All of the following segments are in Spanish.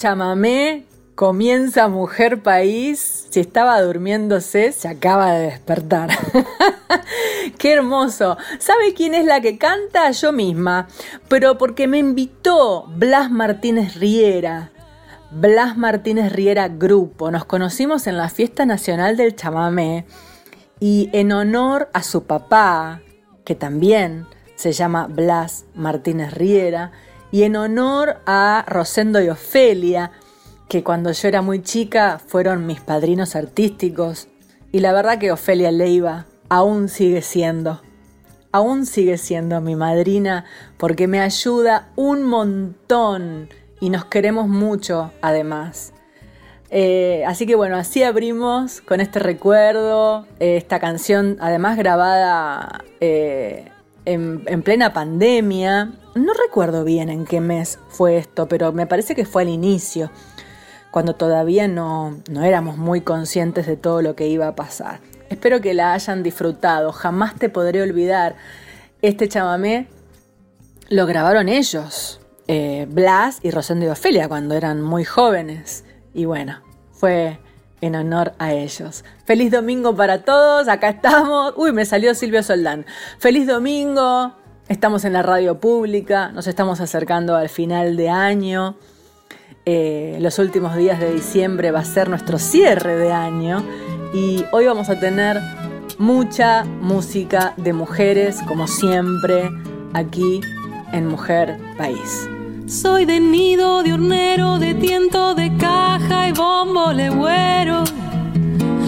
Chamamé comienza Mujer País. Si estaba durmiéndose, se acaba de despertar. Qué hermoso. ¿Sabe quién es la que canta? Yo misma. Pero porque me invitó Blas Martínez Riera. Blas Martínez Riera Grupo. Nos conocimos en la Fiesta Nacional del Chamamé. Y en honor a su papá, que también se llama Blas Martínez Riera, y en honor a Rosendo y Ofelia, que cuando yo era muy chica fueron mis padrinos artísticos, y la verdad que Ofelia Leiva aún sigue siendo, aún sigue siendo mi madrina porque me ayuda un montón y nos queremos mucho además. Eh, así que bueno, así abrimos con este recuerdo, eh, esta canción además grabada eh, en, en plena pandemia. No recuerdo bien en qué mes fue esto, pero me parece que fue al inicio, cuando todavía no, no éramos muy conscientes de todo lo que iba a pasar. Espero que la hayan disfrutado, jamás te podré olvidar. Este chamamé lo grabaron ellos, eh, Blas y Rosendo y Ofelia, cuando eran muy jóvenes. Y bueno, fue en honor a ellos. Feliz domingo para todos, acá estamos. Uy, me salió Silvio Soldán. Feliz domingo, estamos en la radio pública, nos estamos acercando al final de año. Eh, los últimos días de diciembre va a ser nuestro cierre de año y hoy vamos a tener mucha música de mujeres, como siempre, aquí en Mujer País. Soy de nido, de hornero, de tiento, de caja y bombo legüero.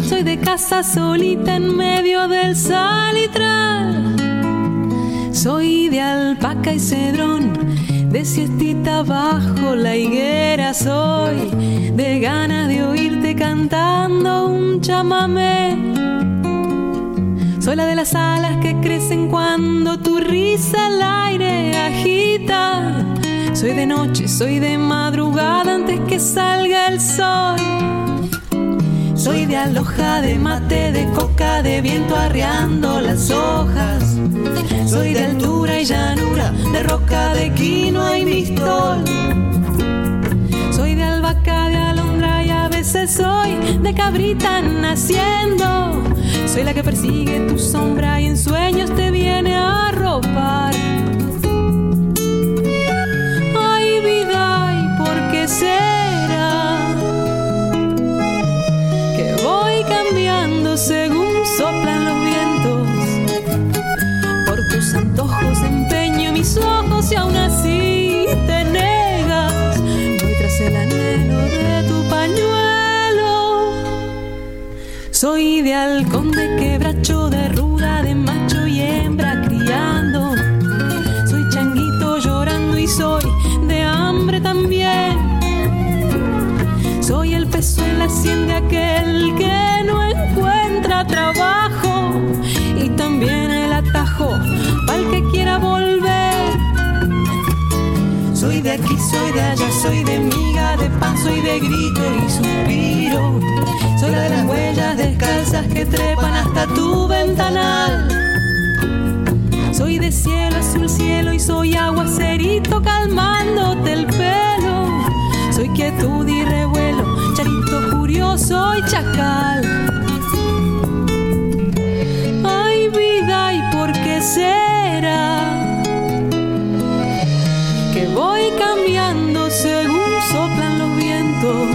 Soy de casa solita en medio del salitral. Soy de alpaca y cedrón, de siestita bajo la higuera soy, de ganas de oírte cantando un chamamé. Soy la de las alas que crecen cuando tu risa al aire agita. Soy de noche, soy de madrugada antes que salga el sol. Soy de aloja, de mate, de coca, de viento arreando las hojas. Soy de altura y llanura, de roca, de quinoa y mistol. Soy de albahaca, de alondra y a veces soy de cabrita naciendo. Soy la que persigue tu sombra y en sueños te viene a robar. Soy de halcón, de quebracho, de ruda, de macho y hembra criando. Soy changuito llorando y soy de hambre también. Soy el peso en la sien de aquel que no encuentra trabajo y también el atajo para el que quiera volver. Soy de aquí, soy de allá, soy de miga, de pan, soy de grito y suspiro. Soy la de las huellas descalzas que trepan hasta tu ventanal. Soy de cielo, azul cielo y soy aguacerito calmándote el pelo. Soy quietud y revuelo, charito curioso y chacal. Ay vida, ¿y por qué será? Que voy cambiando según soplan los vientos.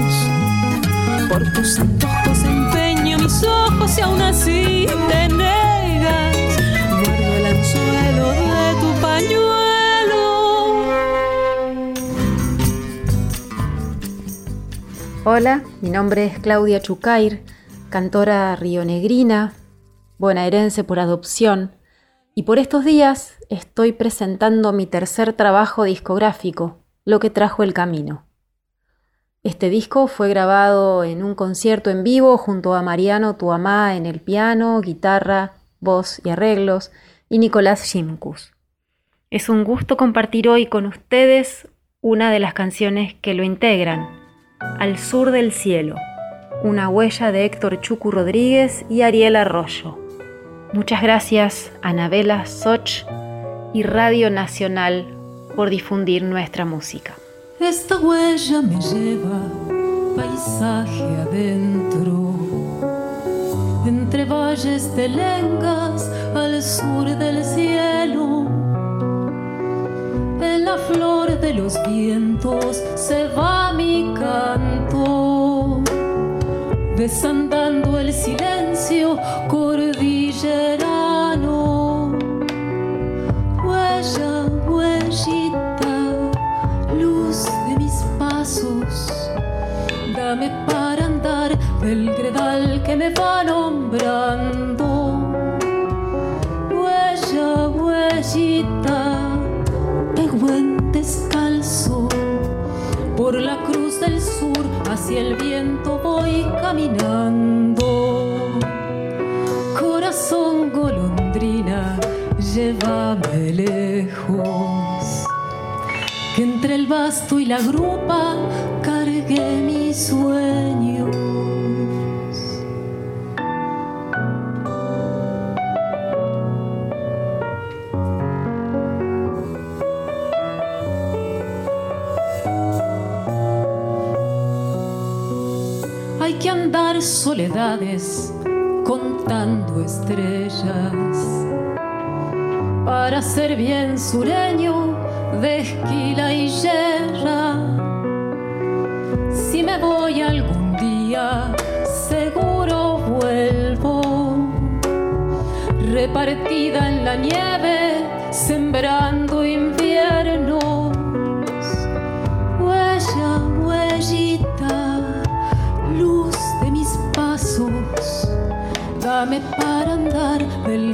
Por tus y aún así te negas. El anzuelo de tu pañuelo. Hola, mi nombre es Claudia Chucair, cantora rionegrina, bonaerense por adopción, y por estos días estoy presentando mi tercer trabajo discográfico, Lo que trajo el camino. Este disco fue grabado en un concierto en vivo junto a Mariano Tuamá en el piano, guitarra, voz y arreglos, y Nicolás Shimkus. Es un gusto compartir hoy con ustedes una de las canciones que lo integran, Al sur del cielo, una huella de Héctor Chucu Rodríguez y Ariel Arroyo. Muchas gracias Anabela Soch y Radio Nacional por difundir nuestra música. Esta huella me lleva paisaje adentro, entre valles de lengas al sur del cielo. En la flor de los vientos se va mi canto, desandando el silencio cordillerano. Huella, huellita Dame para andar del gredal que me va nombrando. Huella, huellita, pegüen descalzo. Por la cruz del sur hacia el viento voy caminando. Corazón golondrina, llévame lejos entre el basto y la grupa soledades contando estrellas para ser bien sureño de esquila y yerra. Si me voy algún día, seguro vuelvo, repartida en la nieve, sembrando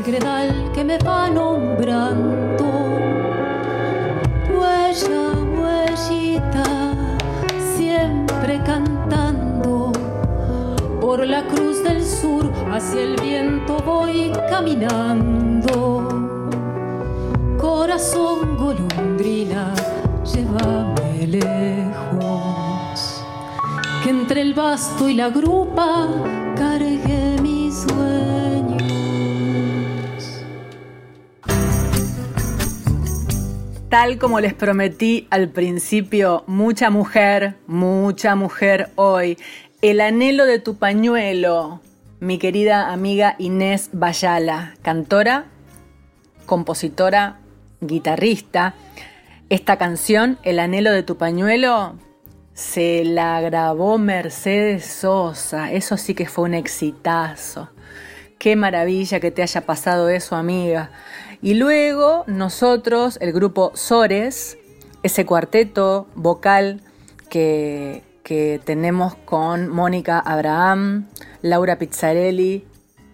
gredal que me va nombrando. Huella, huellita, siempre cantando. Por la cruz del sur hacia el viento voy caminando. Corazón golondrina, llévame lejos. Que entre el vasto y la grupa Tal como les prometí al principio, mucha mujer, mucha mujer hoy. El anhelo de tu pañuelo, mi querida amiga Inés Bayala, cantora, compositora, guitarrista. Esta canción, El anhelo de tu pañuelo, se la grabó Mercedes Sosa. Eso sí que fue un exitazo. Qué maravilla que te haya pasado eso, amiga. Y luego nosotros, el grupo Sores, ese cuarteto vocal que, tenemos con Mónica Abraham, Laura Pizzarelli,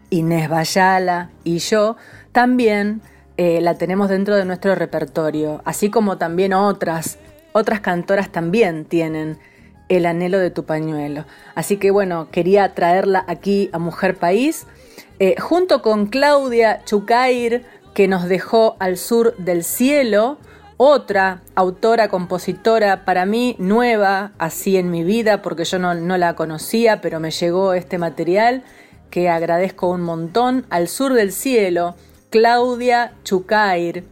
Inés Bayala y yo, también eh, la tenemos dentro de nuestro repertorio, así como también otras, otras cantoras también tienen el anhelo de tu pañuelo. Así que bueno, quería traerla aquí a Mujer País, eh, junto con Claudia Chucair, que nos dejó al sur del cielo, otra autora, compositora, para mí nueva, así en mi vida, porque yo no, no, la conocía, pero me llegó este material que agradezco un montón, al sur del cielo, Claudia Chucair.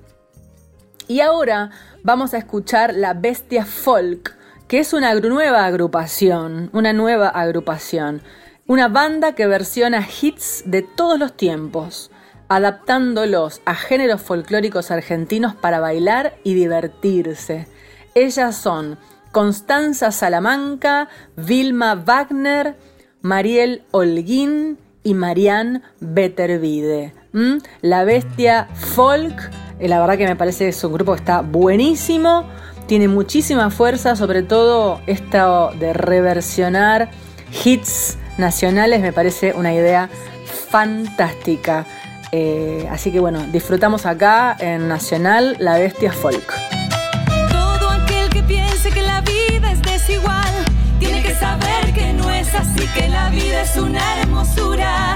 Y ahora vamos a escuchar La Bestia Folk, que es una nueva agrupación, una nueva agrupación, una banda que versiona hits de todos los tiempos adaptándolos a géneros folclóricos argentinos para bailar y divertirse. Ellas son Constanza Salamanca, Vilma Wagner, Mariel Holguín y Marianne Bettervide. La bestia folk, eh, la verdad que me parece que es un grupo que está buenísimo, tiene muchísima fuerza, sobre todo esto de reversionar hits nacionales, me parece una idea fantástica. Eh, así que bueno, disfrutamos acá en Nacional La Bestia Folk. Todo aquel que piense que la vida es desigual, tiene que saber que no es así, que la vida es una hermosura,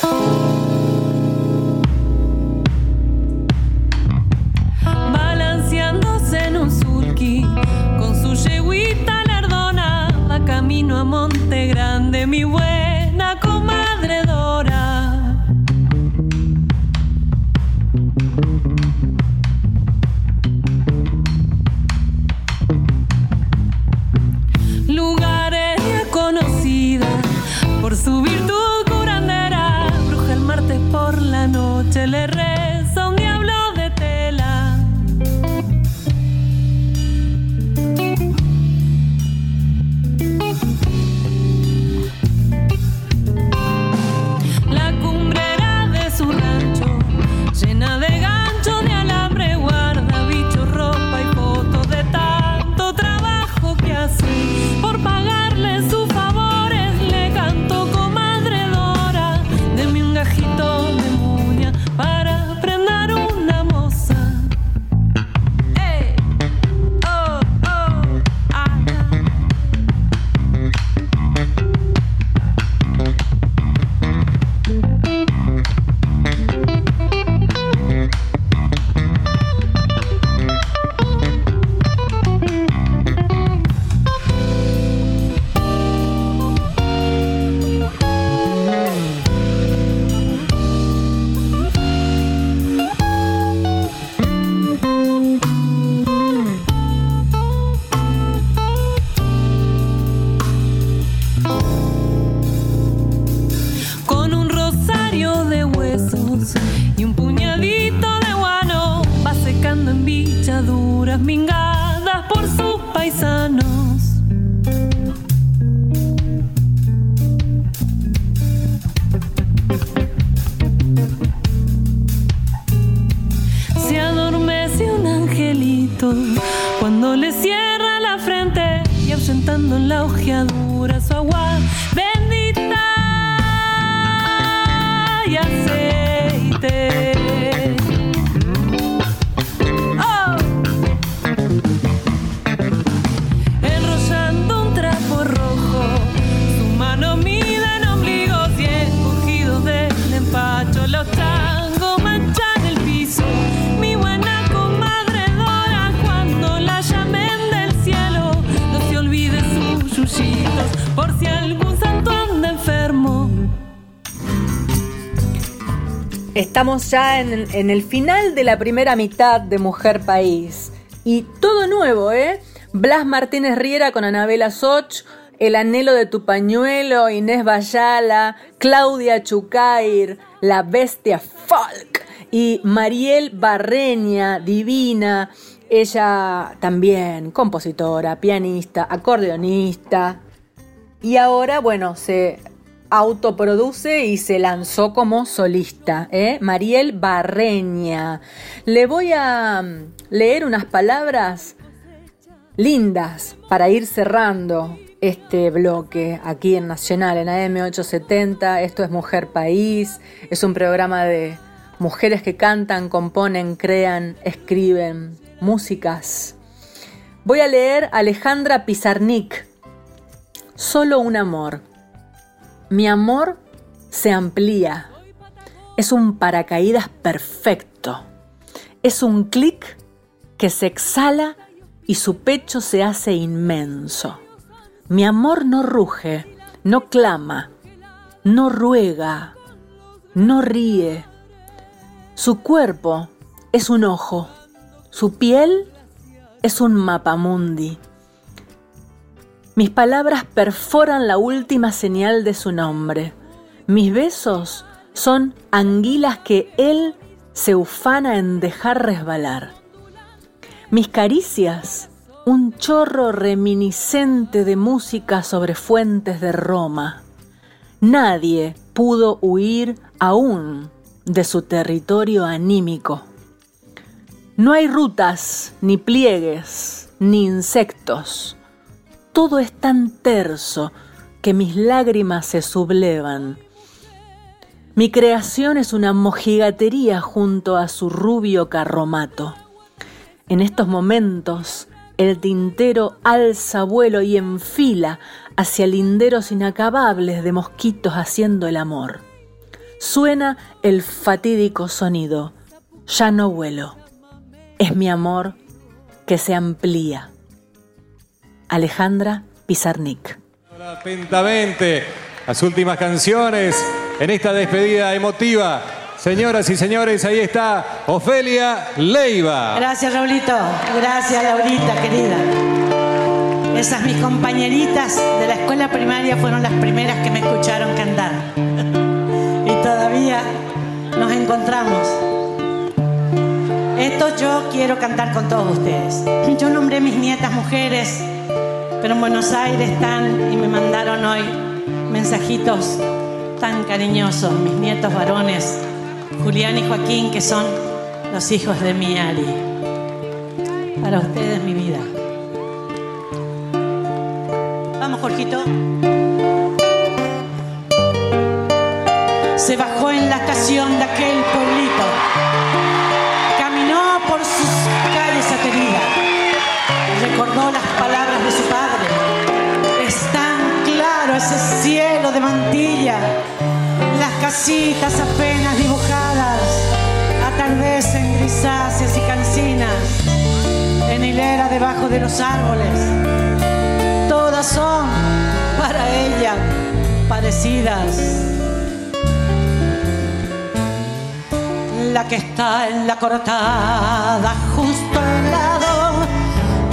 Estamos ya en, el final de la primera mitad de Mujer País. Y todo nuevo, ¿eh? Blas Martínez Riera con Anabela Soch, El anhelo de tu pañuelo, Inés Bayala, Claudia Chucair, La Bestia Folk y Mariel Barreña, divina. Ella también, compositora, pianista, acordeonista. Y ahora, bueno, se autoproduce y se lanzó como solista, ¿eh? Mariel Barreña. Le voy a mm, leer unas palabras lindas para ir cerrando este bloque aquí en Nacional, en AM870. Esto es Mujer País, es un programa de mujeres que cantan, componen, crean, escriben músicas. Voy a leer Alejandra Pizarnik, Solo un amor. Mi amor se amplía. Es un paracaídas perfecto. Es un clic que se exhala y su pecho se hace inmenso. Mi amor no ruge, no clama, no ruega, no ríe. Su cuerpo es un ojo, su piel es un mapamundi. Mis palabras perforan la última señal de su nombre. Mis besos son anguilas que él se ufana en dejar resbalar. Mis caricias, un chorro reminiscente de música sobre fuentes de Roma. Nadie pudo huir aún de su territorio anímico. No hay rutas, ni pliegues, ni insectos. Todo es tan terso que mis lágrimas se sublevan. Mi creación es una mojigatería junto a su rubio carromato. En estos momentos, el tintero alza vuelo y enfila hacia linderos inacabables de mosquitos haciendo el amor. Suena el fatídico sonido. Ya no vuelo. Es mi amor que se amplía. Alejandra Pizarnik. Atentamente, las últimas canciones en esta despedida emotiva. Señoras y señores, ahí está Ofelia Leiva. Gracias, Raulito. Gracias, Laurita, querida. Esas mis compañeritas de la escuela primaria fueron las primeras que me escucharon cantar. y todavía nos encontramos. Esto yo quiero cantar con todos ustedes. Yo nombré mis nietas mujeres, pero en Buenos Aires están y me mandaron hoy mensajitos tan cariñosos, mis nietos varones, Julián y Joaquín, que son los hijos de mi Ari. Para ustedes, mi vida. Vamos, Jorgito. Se bajó en la estación de aquel pueblito. Caminó por sus calles ateridas. Recordó las palabras de su de mantilla. Las casitas apenas dibujadas atardecen grisáceas y cancinas en hilera debajo de los árboles. Todas son para ella parecidas. La que está en la cortada justo al lado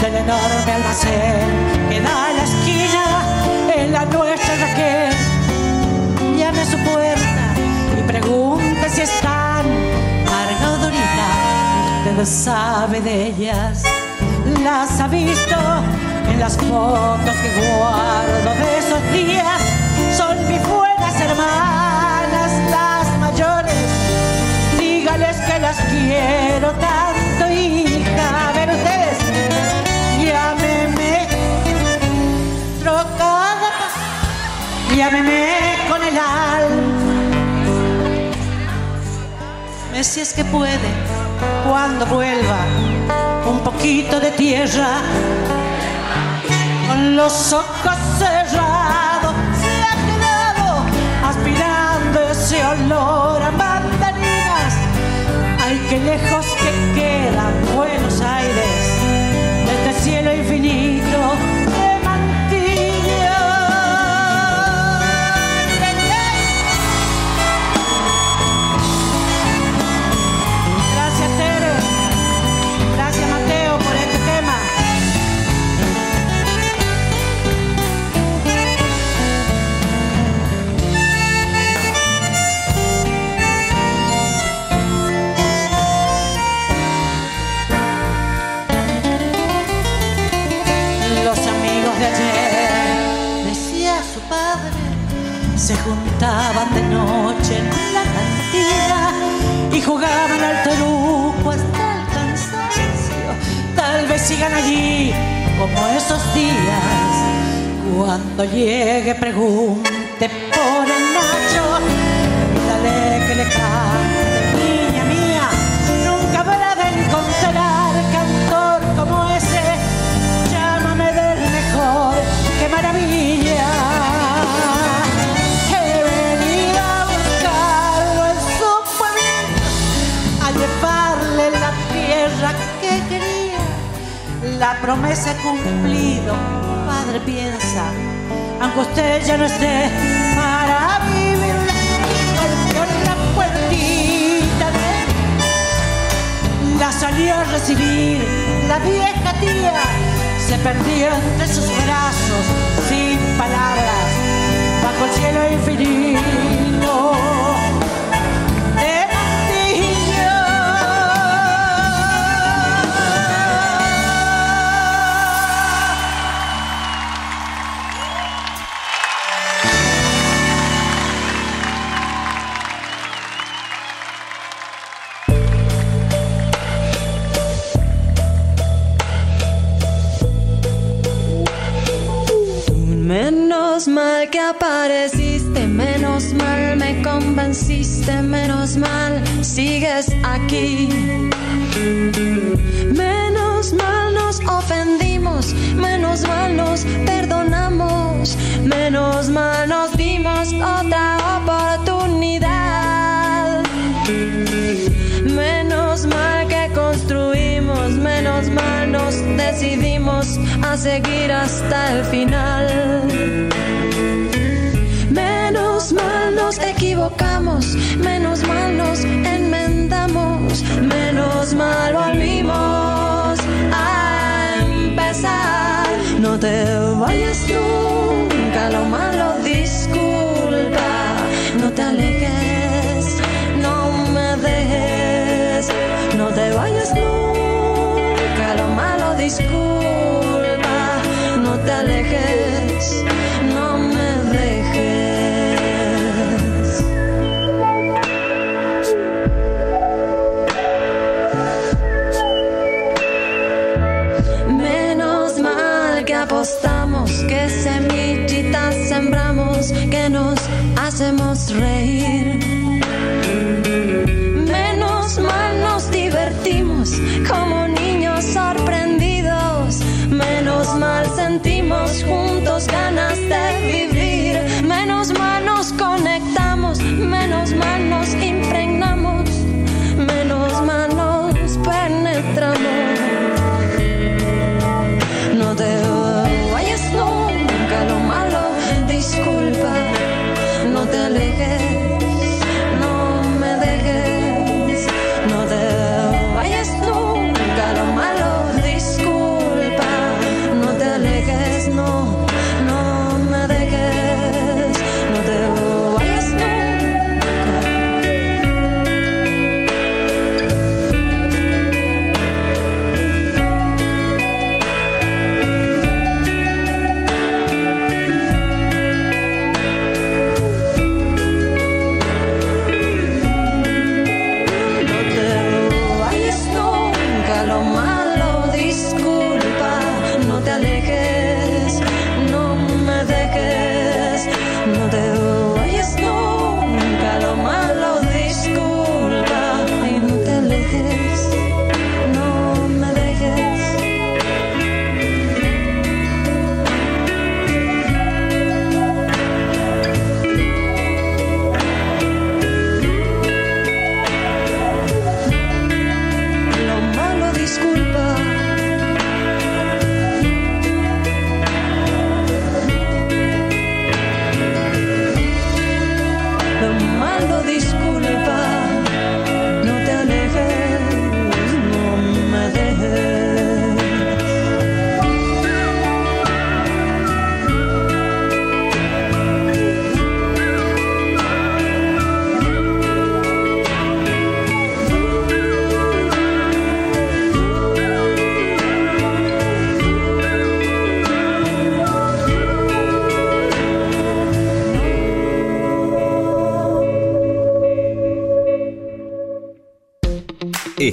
del enorme almacén que da a la esquina en la nuestra Raquel. Llame a su puerta y pregunte si están Marga o Dorita. Usted sabe de ellas, las ha visto en las fotos que guardo de esos días. Son mis buenas hermanas, las mayores. Dígales que las quiero tanto, hija. A ver ustedes, llámeme trocada, llámeme Si es que puede, cuando vuelva, un poquito de tierra con los ojos cerrados se ha quedado aspirando ese olor a mandarinas. Ay, qué lejos juntaban de noche en la cantina y jugaban al truco hasta el cansancio. Tal vez sigan allí como esos días. Cuando llegue pregunte por Promesa he cumplido, padre piensa, aunque usted ya no esté para vivir. En la puertita la salió a recibir la vieja tía. Se perdió entre sus brazos sin palabras bajo el cielo infinito. Apareciste, menos mal me convenciste, menos mal sigues aquí. Menos mal nos ofendimos, menos mal nos perdonamos, menos mal nos dimos otra oportunidad. Menos mal que construimos, menos mal nos decidimos a seguir hasta el final. Vayas nunca, lo malo disculpa, no te alejes, no me dejes, no te vayas nunca,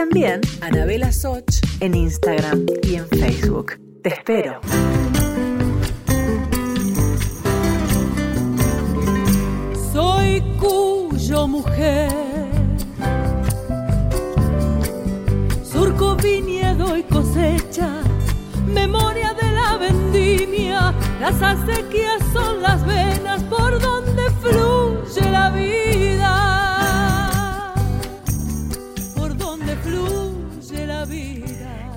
también Anabela Soch en Instagram y en Facebook. Te espero. soy cuyo mujer. Surco viñedo y cosecha, memoria de la vendimia, las acequias son las venas por donde fluye la vida.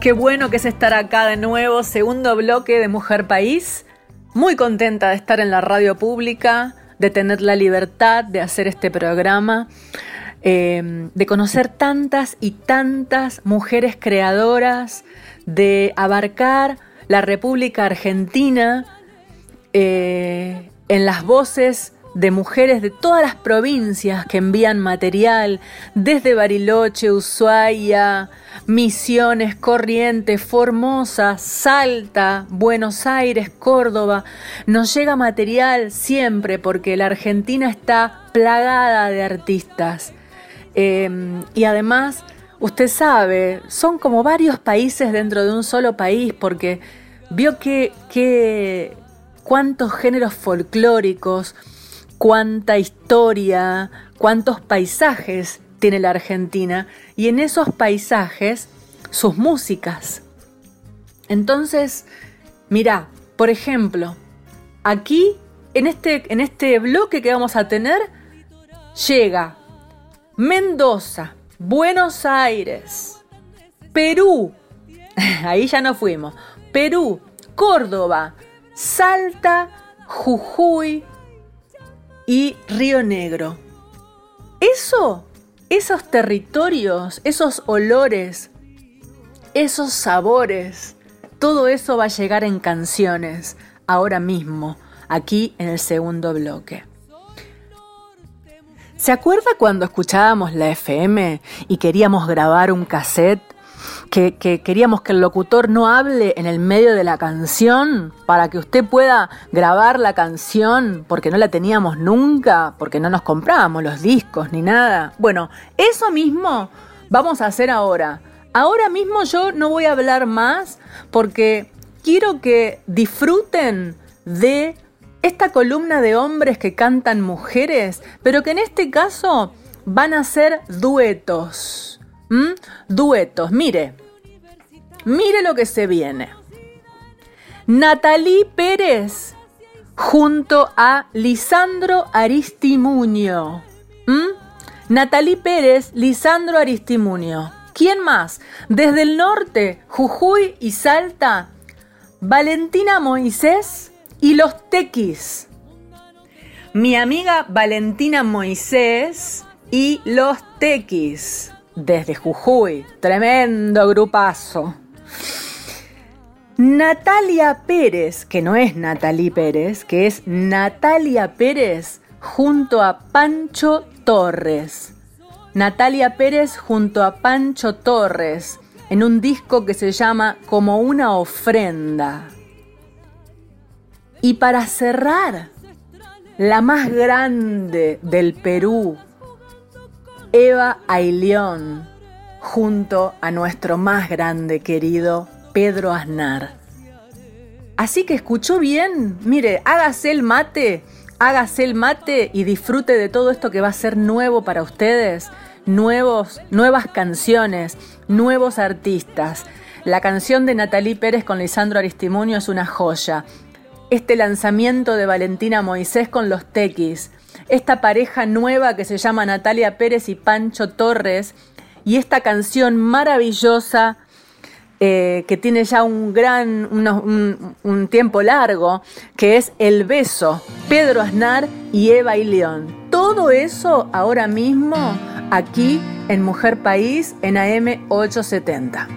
Qué bueno que es estar acá de nuevo, segundo bloque de Mujer País. Muy contenta de estar en la radio pública, de tener la libertad de hacer este programa, eh, de conocer tantas y tantas mujeres creadoras, de abarcar la República Argentina eh, en las voces de mujeres de todas las provincias que envían material, desde Bariloche, Ushuaia, Misiones, Corrientes, Formosa, Salta, Buenos Aires, Córdoba. Nos llega material siempre porque la Argentina está plagada de artistas. Eh, y además, usted sabe, son como varios países dentro de un solo país porque vio que, que cuántos géneros folclóricos, cuánta historia, cuántos paisajes tiene la Argentina y en esos paisajes sus músicas. Entonces, mira, por ejemplo, aquí en este, en este bloque que vamos a tener, llega Mendoza, Buenos Aires, Perú, ahí ya no fuimos, Perú, Córdoba, Salta, Jujuy y Río Negro. Eso, esos territorios, esos olores, esos sabores, todo eso va a llegar en canciones ahora mismo, aquí en el segundo bloque. ¿Se acuerda cuando escuchábamos la FM y queríamos grabar un cassette? Que, queríamos que el locutor no hable en el medio de la canción para que usted pueda grabar la canción porque no la teníamos nunca, porque no nos comprábamos los discos ni nada. Bueno, eso mismo vamos a hacer ahora. Ahora mismo yo no voy a hablar más porque quiero que disfruten de esta columna de hombres que cantan mujeres, pero que en este caso van a ser duetos. Duetos, mire, mire lo que se viene. Natalie Pérez junto a Lisandro Aristimuño. Natalie Pérez, Lisandro Aristimuño. ¿Quién más? Desde el norte, Jujuy y Salta, Valentina Moisés y los tequis. Mi amiga Valentina Moisés y los tequis. Desde Jujuy. Tremendo grupazo. Natalia Pérez, que no es Natalie Pérez, que es Natalia Pérez junto a Pancho Torres. Natalia Pérez junto a Pancho Torres en un disco que se llama Como una ofrenda. Y para cerrar, la más grande del Perú, Eva Aileón, junto a nuestro más grande querido Pedro Aznar. Así que escuchó bien, mire, hágase el mate hágase el mate y disfrute de todo esto que va a ser nuevo para ustedes, nuevos, nuevas canciones, nuevos artistas. La canción de Natalie Pérez con Lisandro Aristimunio es una joya. Este lanzamiento de Valentina Moisés con los Tequis, esta pareja nueva que se llama Natalia Pérez y Pancho Torres, y esta canción maravillosa eh, que tiene ya un gran, un, tiempo largo, que es El Beso, Pedro Aznar y Eva y León. Todo eso ahora mismo aquí en Mujer País en AM 870.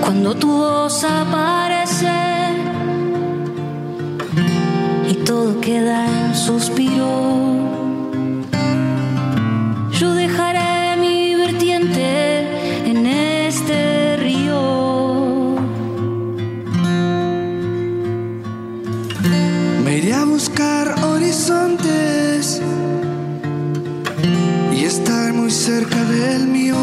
Cuando tu voz aparece y todo queda en suspiro, yo dejaré mi vertiente este río. Me iré a buscar horizontes y estar muy cerca del mío.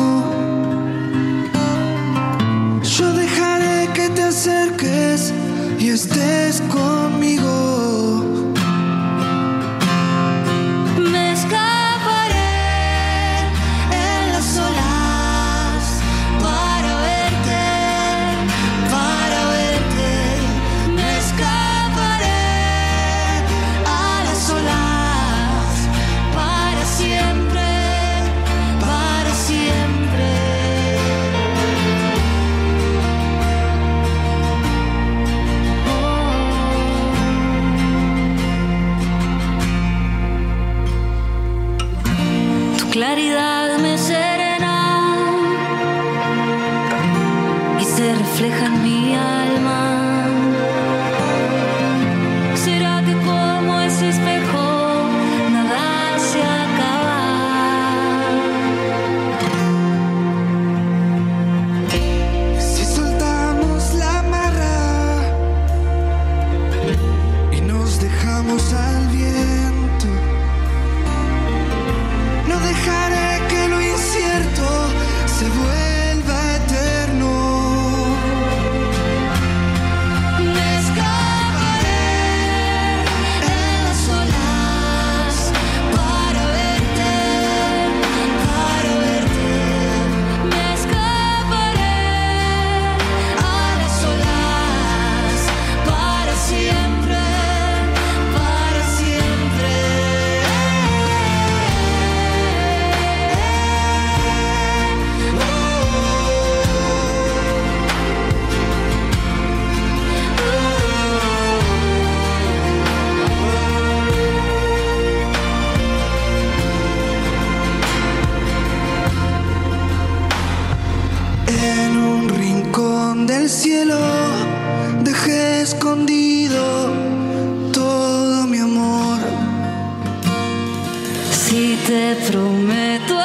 Yo dejaré que te acerques y estés conmigo. te prometo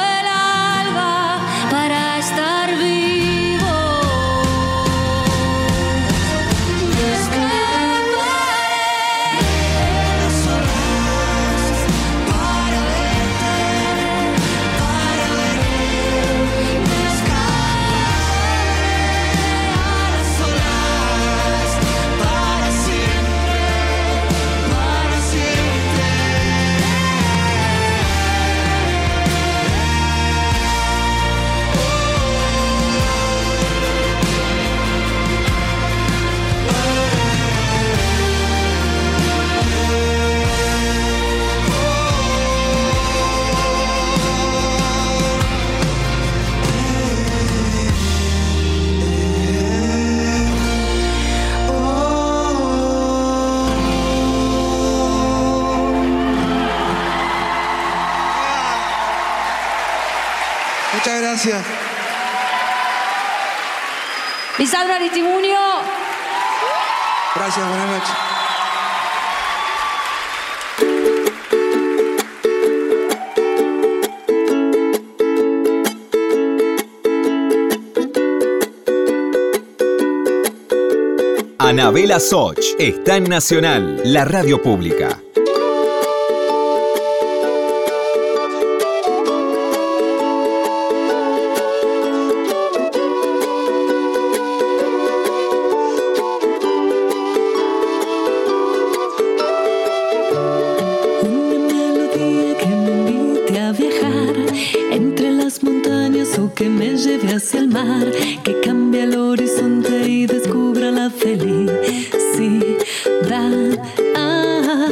Anabela Soch está en Nacional, la radio pública. Que me lleve hacia el mar, que cambie el horizonte y descubra la felicidad. Ah,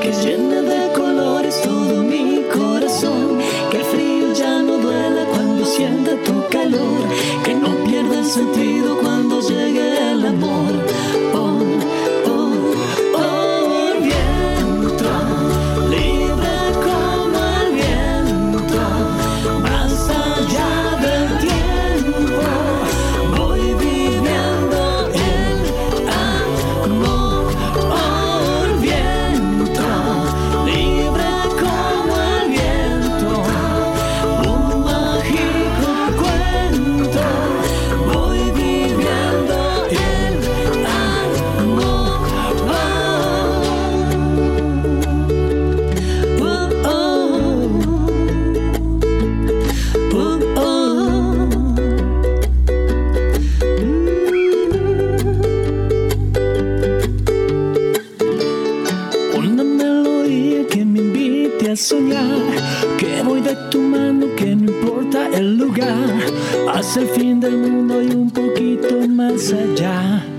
que llene de colores todo mi corazón, que el frío ya no duela cuando sienta tu calor, que no pierda el sentido hacia el fin del mundo y un poquito más allá.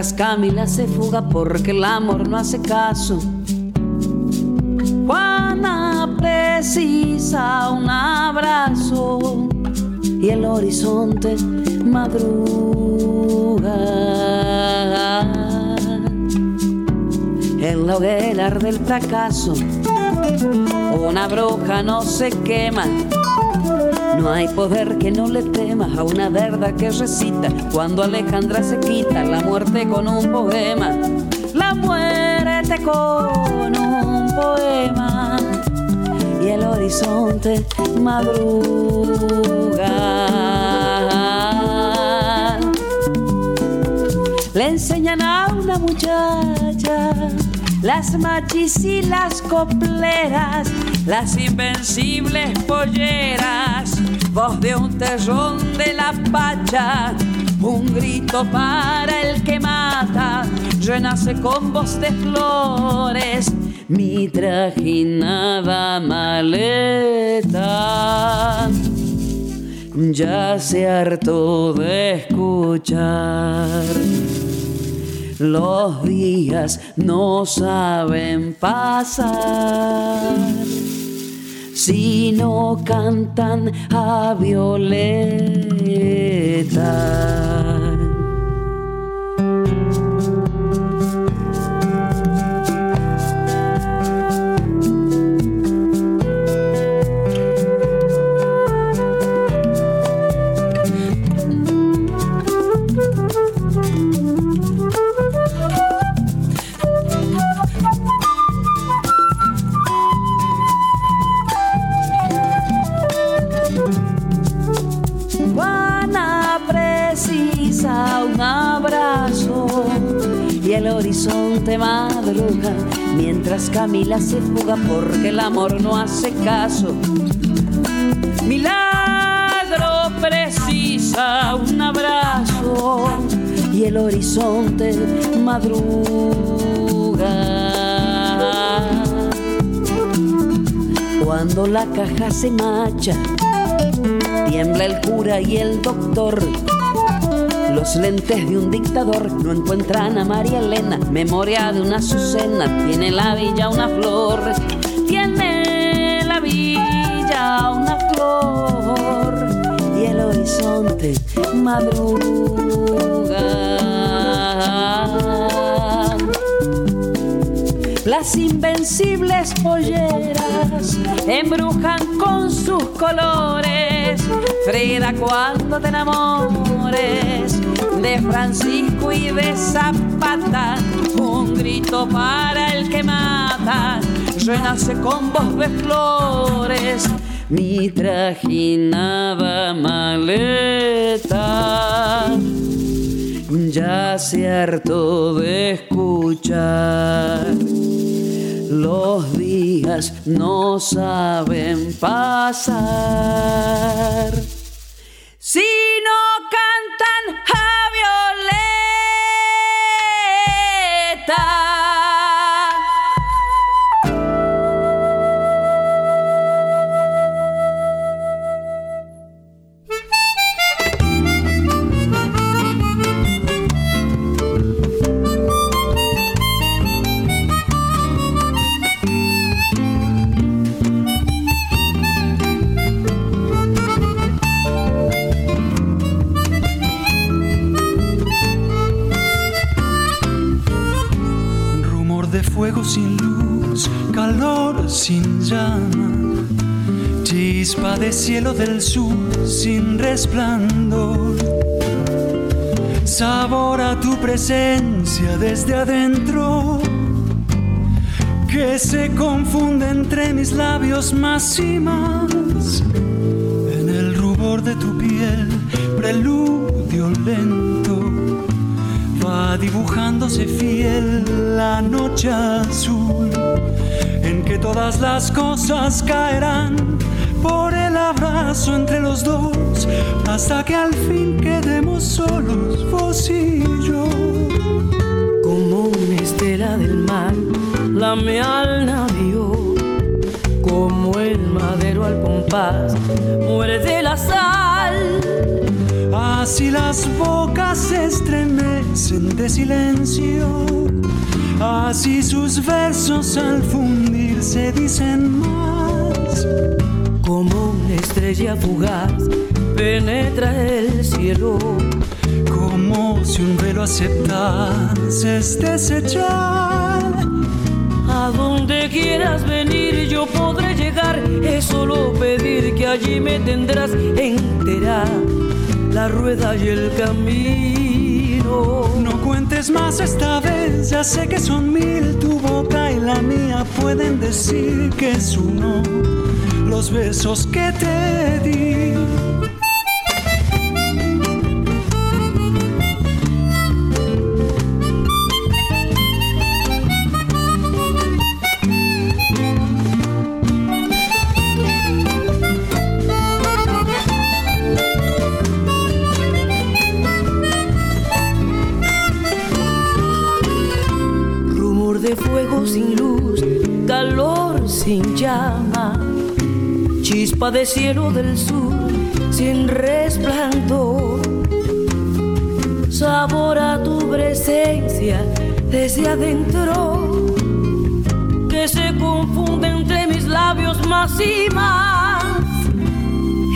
Camila se fuga porque el amor no hace caso. Juana precisa un abrazo y el horizonte madruga. En la hoguera del fracaso una bruja no se quema. No hay poder que no le a una verdad que recita cuando Alejandra se quita la muerte con un poema. La muerte con un poema y el horizonte madruga. Le enseñan a una muchacha las machis y las copleras, las invencibles polleras, voz de un terrón de la pacha, un grito para el que mata, renace con voz de flores, mi trajinada maleta. Ya se hartó de escuchar los días no saben pasar si no cantan a Violeta. Horizonte madruga mientras Camila se fuga porque el amor no hace caso. Milagro precisa un abrazo y el horizonte madruga. Cuando la caja se macha, tiembla el cura y el doctor los lentes de un dictador no encuentran a María Elena. Memoria de una azucena. Tiene la villa una flor. Tiene la villa una flor. Y el horizonte madruga. Las invencibles polleras embrujan con sus colores. Frida, cuando te enamores de Francisco y de Zapata, un grito para el que mata, renace con voz de flores. Mi trajinada maleta ya se de escuchar. Los días no saben pasar. Si no cantan cielo del sur sin resplandor. Sabor a tu presencia desde adentro, que se confunde entre mis labios más y más. En el rubor de tu piel, preludio lento va dibujándose fiel la noche azul, en que todas las cosas caerán por el abrazo entre los dos, hasta que al fin quedemos solos, vos y yo. Como una estela del mar, lame al navío, como el madero al compás, muere de la sal Así las bocas se estremecen de silencio, así sus versos al fundirse dicen más. Como una estrella fugaz penetra el cielo, como si un velo aceptase es desechar. A donde quieras venir yo podré llegar, es solo pedir que allí me tendrás entera la rueda y el camino. No cuentes más esta vez, ya sé que son mil, tu boca y la mía pueden decir que es uno los besos que te di. De cielo del sur sin resplandor. Sabor a tu presencia desde adentro, que se confunde entre mis labios más y más.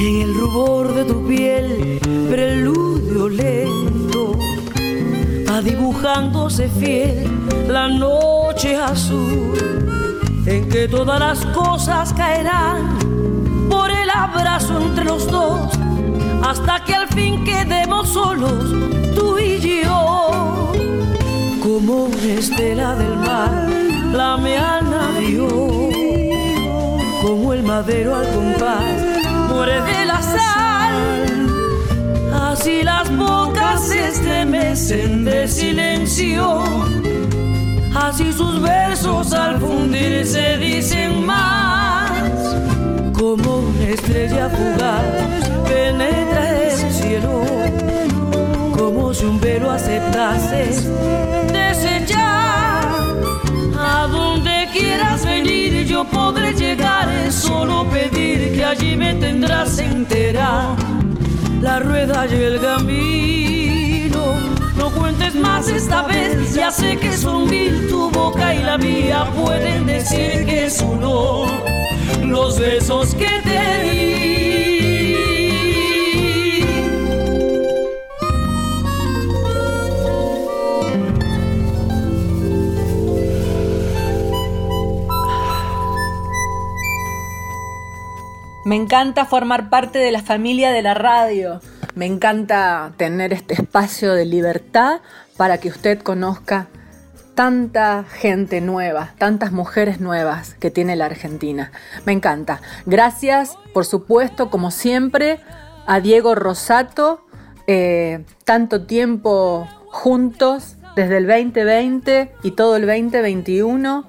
En el rubor de tu piel, preludio lento, va dibujándose fiel la noche azul, en que todas las cosas caerán entre los dos, hasta que al fin quedemos solos, tú y yo. Como una estela del mar, la al navío, como el madero al compás, muere de la sal. Así las bocas se estremecen de silencio, así sus versos al fundirse dicen más como una estrella fugaz penetra el cielo, como si un velo aceptase desechar. A donde quieras venir yo podré llegar, solo pedir que allí me tendrás entera. La rueda y el camino, no cuentes más esta vez, ya sé que son mil tu boca y la mía pueden decir que es uno los besos que te di. Me encanta formar parte de la familia de la radio. Me encanta tener este espacio de libertad para que usted conozca tanta gente nueva, tantas mujeres nuevas que tiene la Argentina. Me encanta. Gracias, por supuesto, como siempre, a Diego Rosato, eh, tanto tiempo juntos, desde el 2020 y todo el 2021.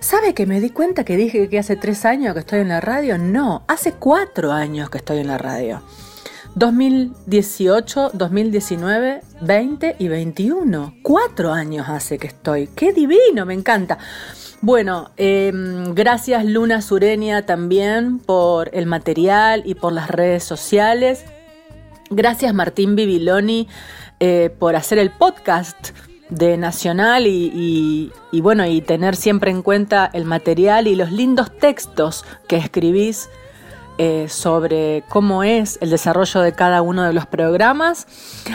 ¿Sabe que me di cuenta que dije que hace tres años que estoy en la radio? No, hace cuatro años que estoy en la radio. 2018, 2019, 20 y 21. Cuatro años hace que estoy. ¡Qué divino! Me encanta. Bueno, em, gracias Luna Sureña también por el material y por las redes sociales. Gracias Martín Bibiloni eh, por hacer el podcast de Nacional y, y, bueno, y tener siempre en cuenta el material y los lindos textos que escribís eh, sobre cómo es el desarrollo de cada uno de los programas.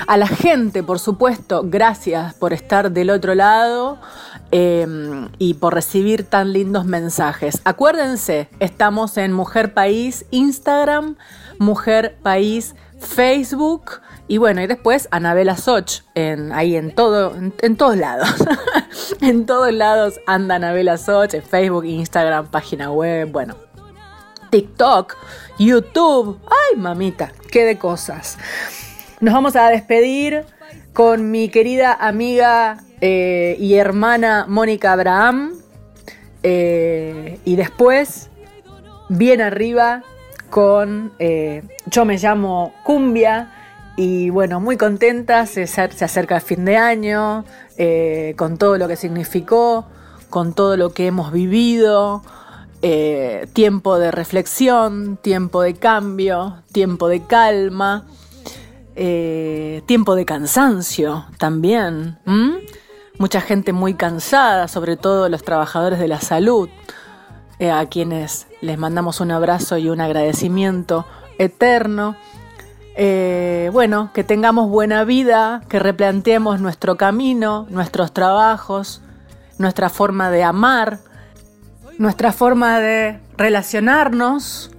A la gente, por supuesto, gracias por estar del otro lado em, y por recibir tan lindos mensajes. Acuérdense, estamos en Mujer País Instagram, Mujer País Facebook. Y bueno, y después Anabela Soch, en, ahí en todo, en, todos lados. en todos lados anda Anabela Soch, en Facebook, Instagram, página web, bueno, TikTok, YouTube. Ay, mamita, qué de cosas. Nos vamos a despedir con mi querida amiga eh, y hermana Mónica Abraham. Eh, y después, bien arriba, con eh, Yo me llamo Cumbia. Y bueno, muy contenta, se, se acerca el fin de año, con todo lo que significó, con todo lo que hemos vivido, eh, tiempo de reflexión, tiempo de cambio, tiempo de calma, eh, tiempo de cansancio también. Mucha gente muy cansada, sobre todo los trabajadores de la salud, eh, a quienes les mandamos un abrazo y un agradecimiento eterno. bueno, que tengamos buena vida, que replanteemos nuestro camino, nuestros trabajos, nuestra forma de amar, nuestra forma de relacionarnos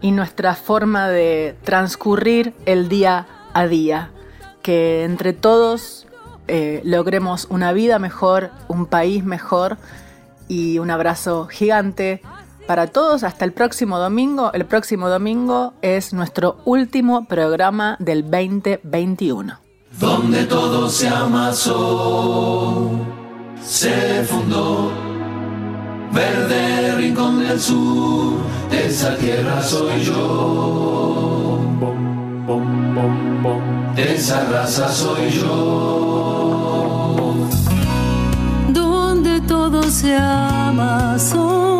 y nuestra forma de transcurrir el día a día. Que entre todos eh, logremos una vida mejor, un país mejor y un abrazo gigante para todos. Hasta el próximo domingo. El próximo domingo es nuestro último programa del 2021. Donde todo se amasó, se fundó Verde rincón del sur, esa tierra soy yo. esa raza soy yo. Donde todo se amasó,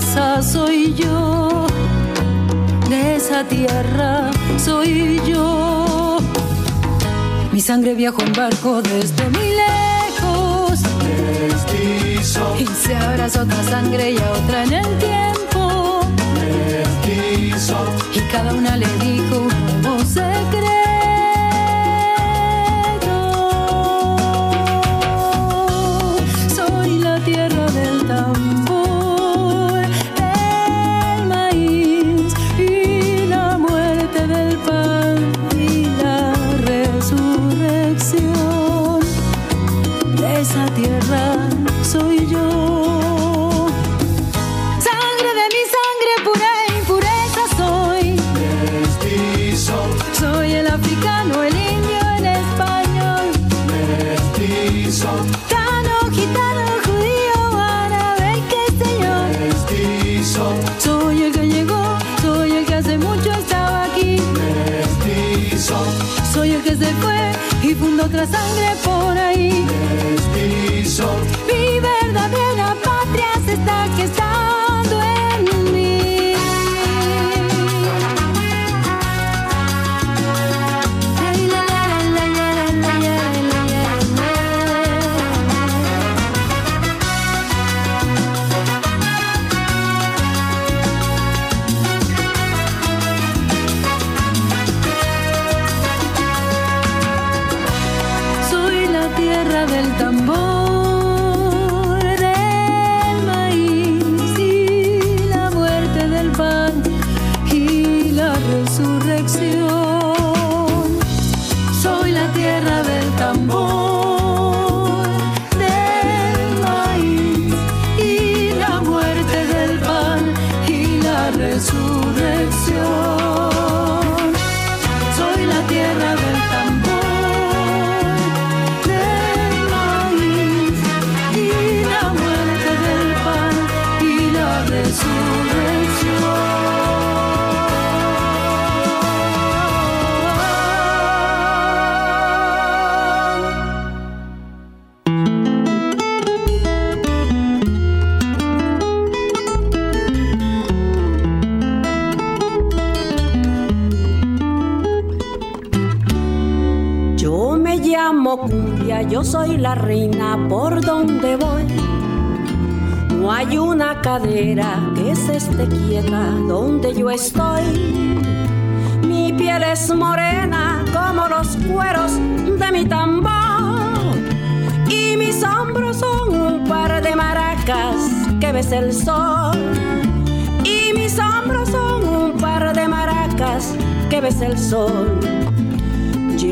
soy yo, de esa tierra soy yo. Mi sangre viajó en barco desde muy lejos. Y se abrazó otra sangre y a otra en el tiempo. Y cada una le dijo un nuevo secreto. Que se fue y fundó otra sangre por ahí. Mi verdadera patria se está gestando en la reina por donde voy. No hay una cadera que se esté quieta donde yo estoy. Mi piel es morena como los cueros de mi tambor. Y mis hombros son un par de maracas que ves el sol. Y mis hombros son un par de maracas que ves el sol.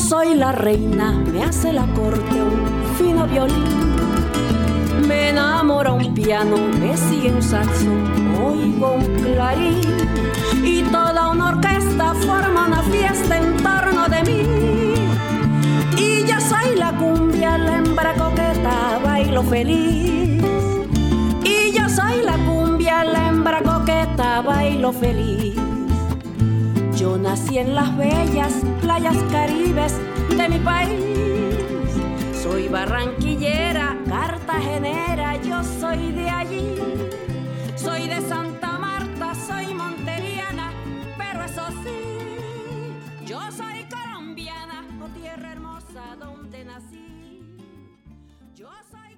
Soy la reina, me hace la corte un fino violín. Me enamora un piano, me sigue un saxo, oigo un clarín. Y toda una orquesta forma una fiesta en torno de mí. Y yo soy la cumbia, la hembra coqueta, bailo feliz. Y yo soy la cumbia, la hembra coqueta, bailo feliz. Yo nací en las bellas playas caribes de mi país. Soy barranquillera, cartagenera, yo soy de allí. Soy de Santa Marta, soy monteriana, pero eso sí, yo soy colombiana, oh tierra hermosa. donde nací. Yo soy